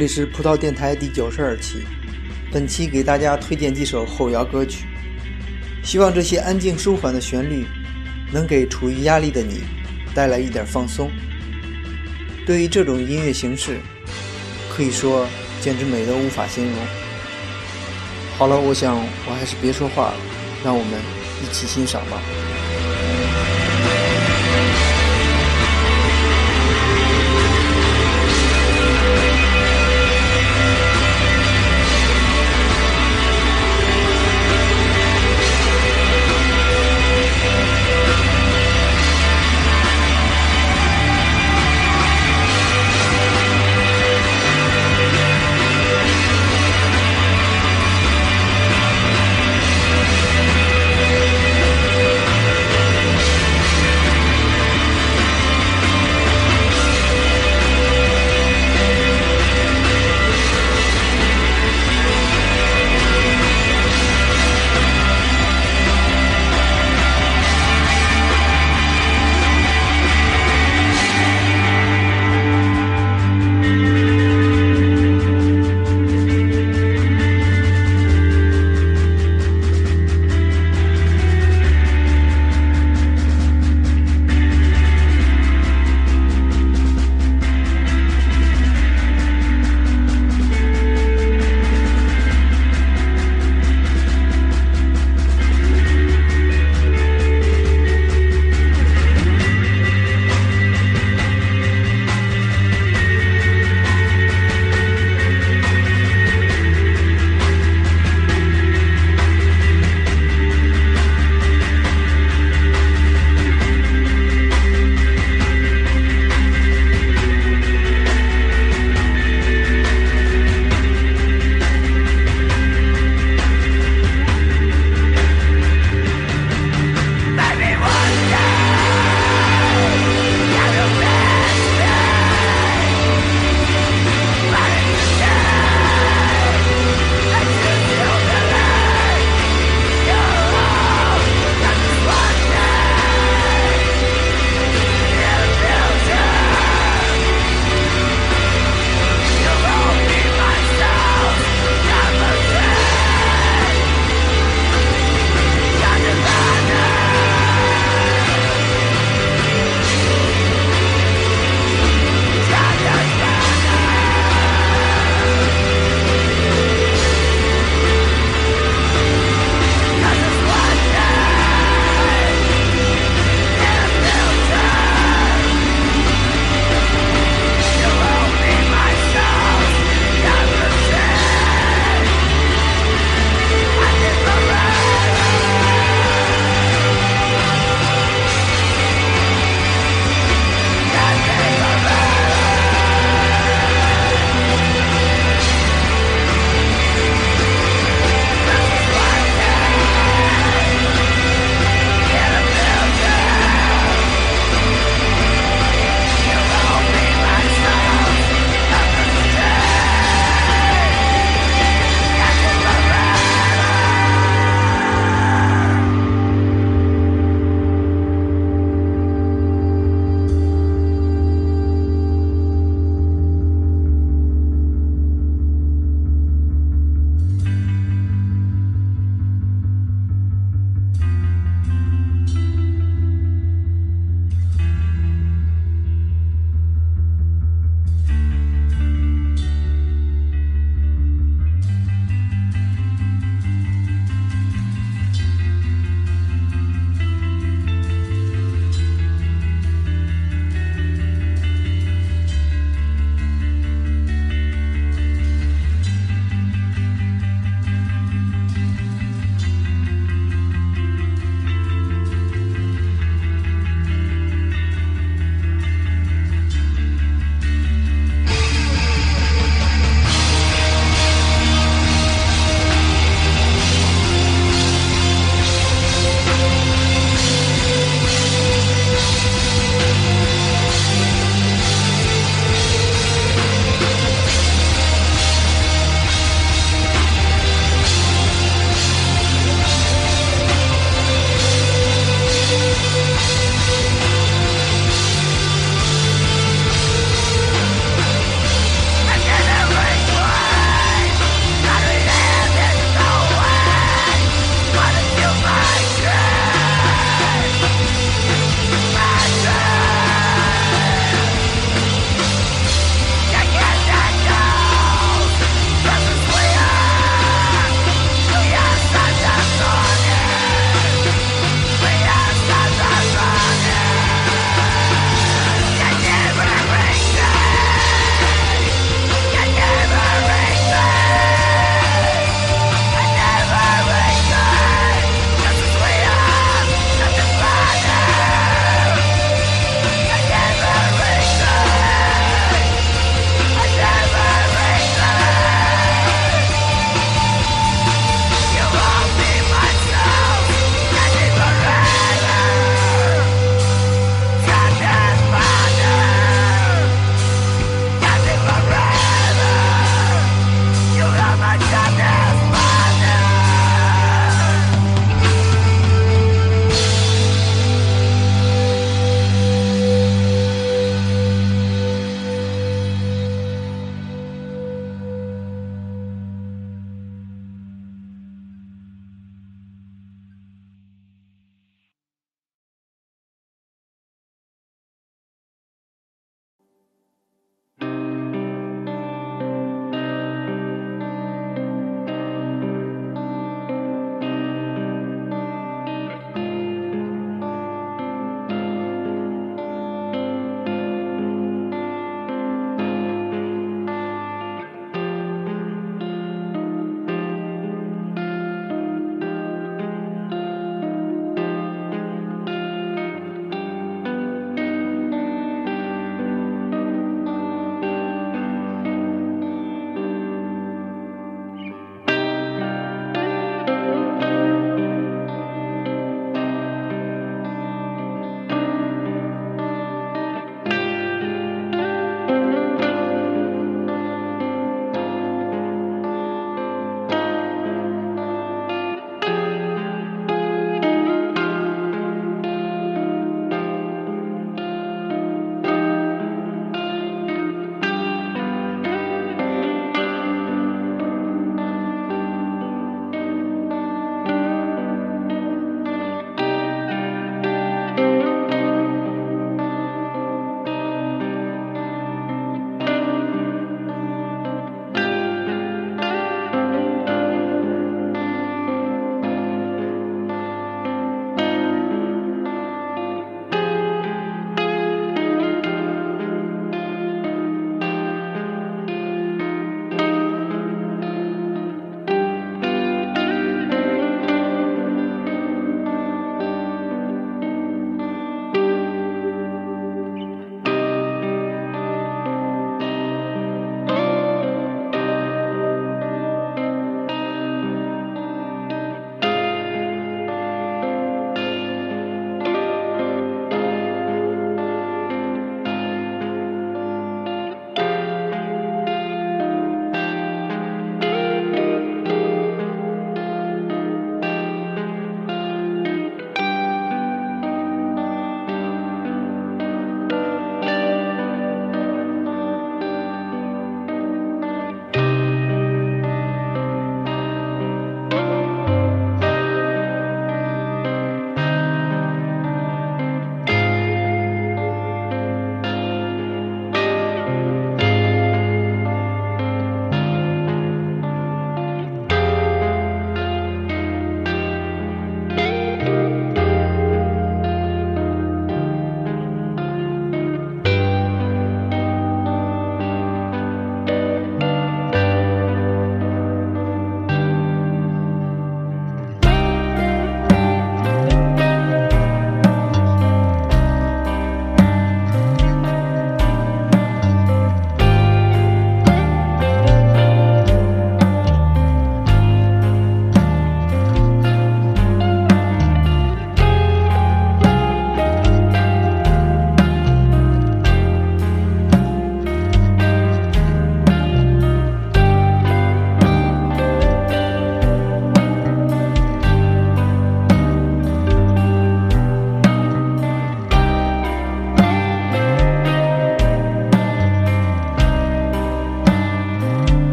这里是葡萄电台第九十二期本期给大家推荐几首后摇歌曲。希望这些安静舒缓的旋律能给处于压力的你带来一点放松。对于这种音乐形式可以说简直美得无法形容。好了我想我还是别说话了让我们一起欣赏吧。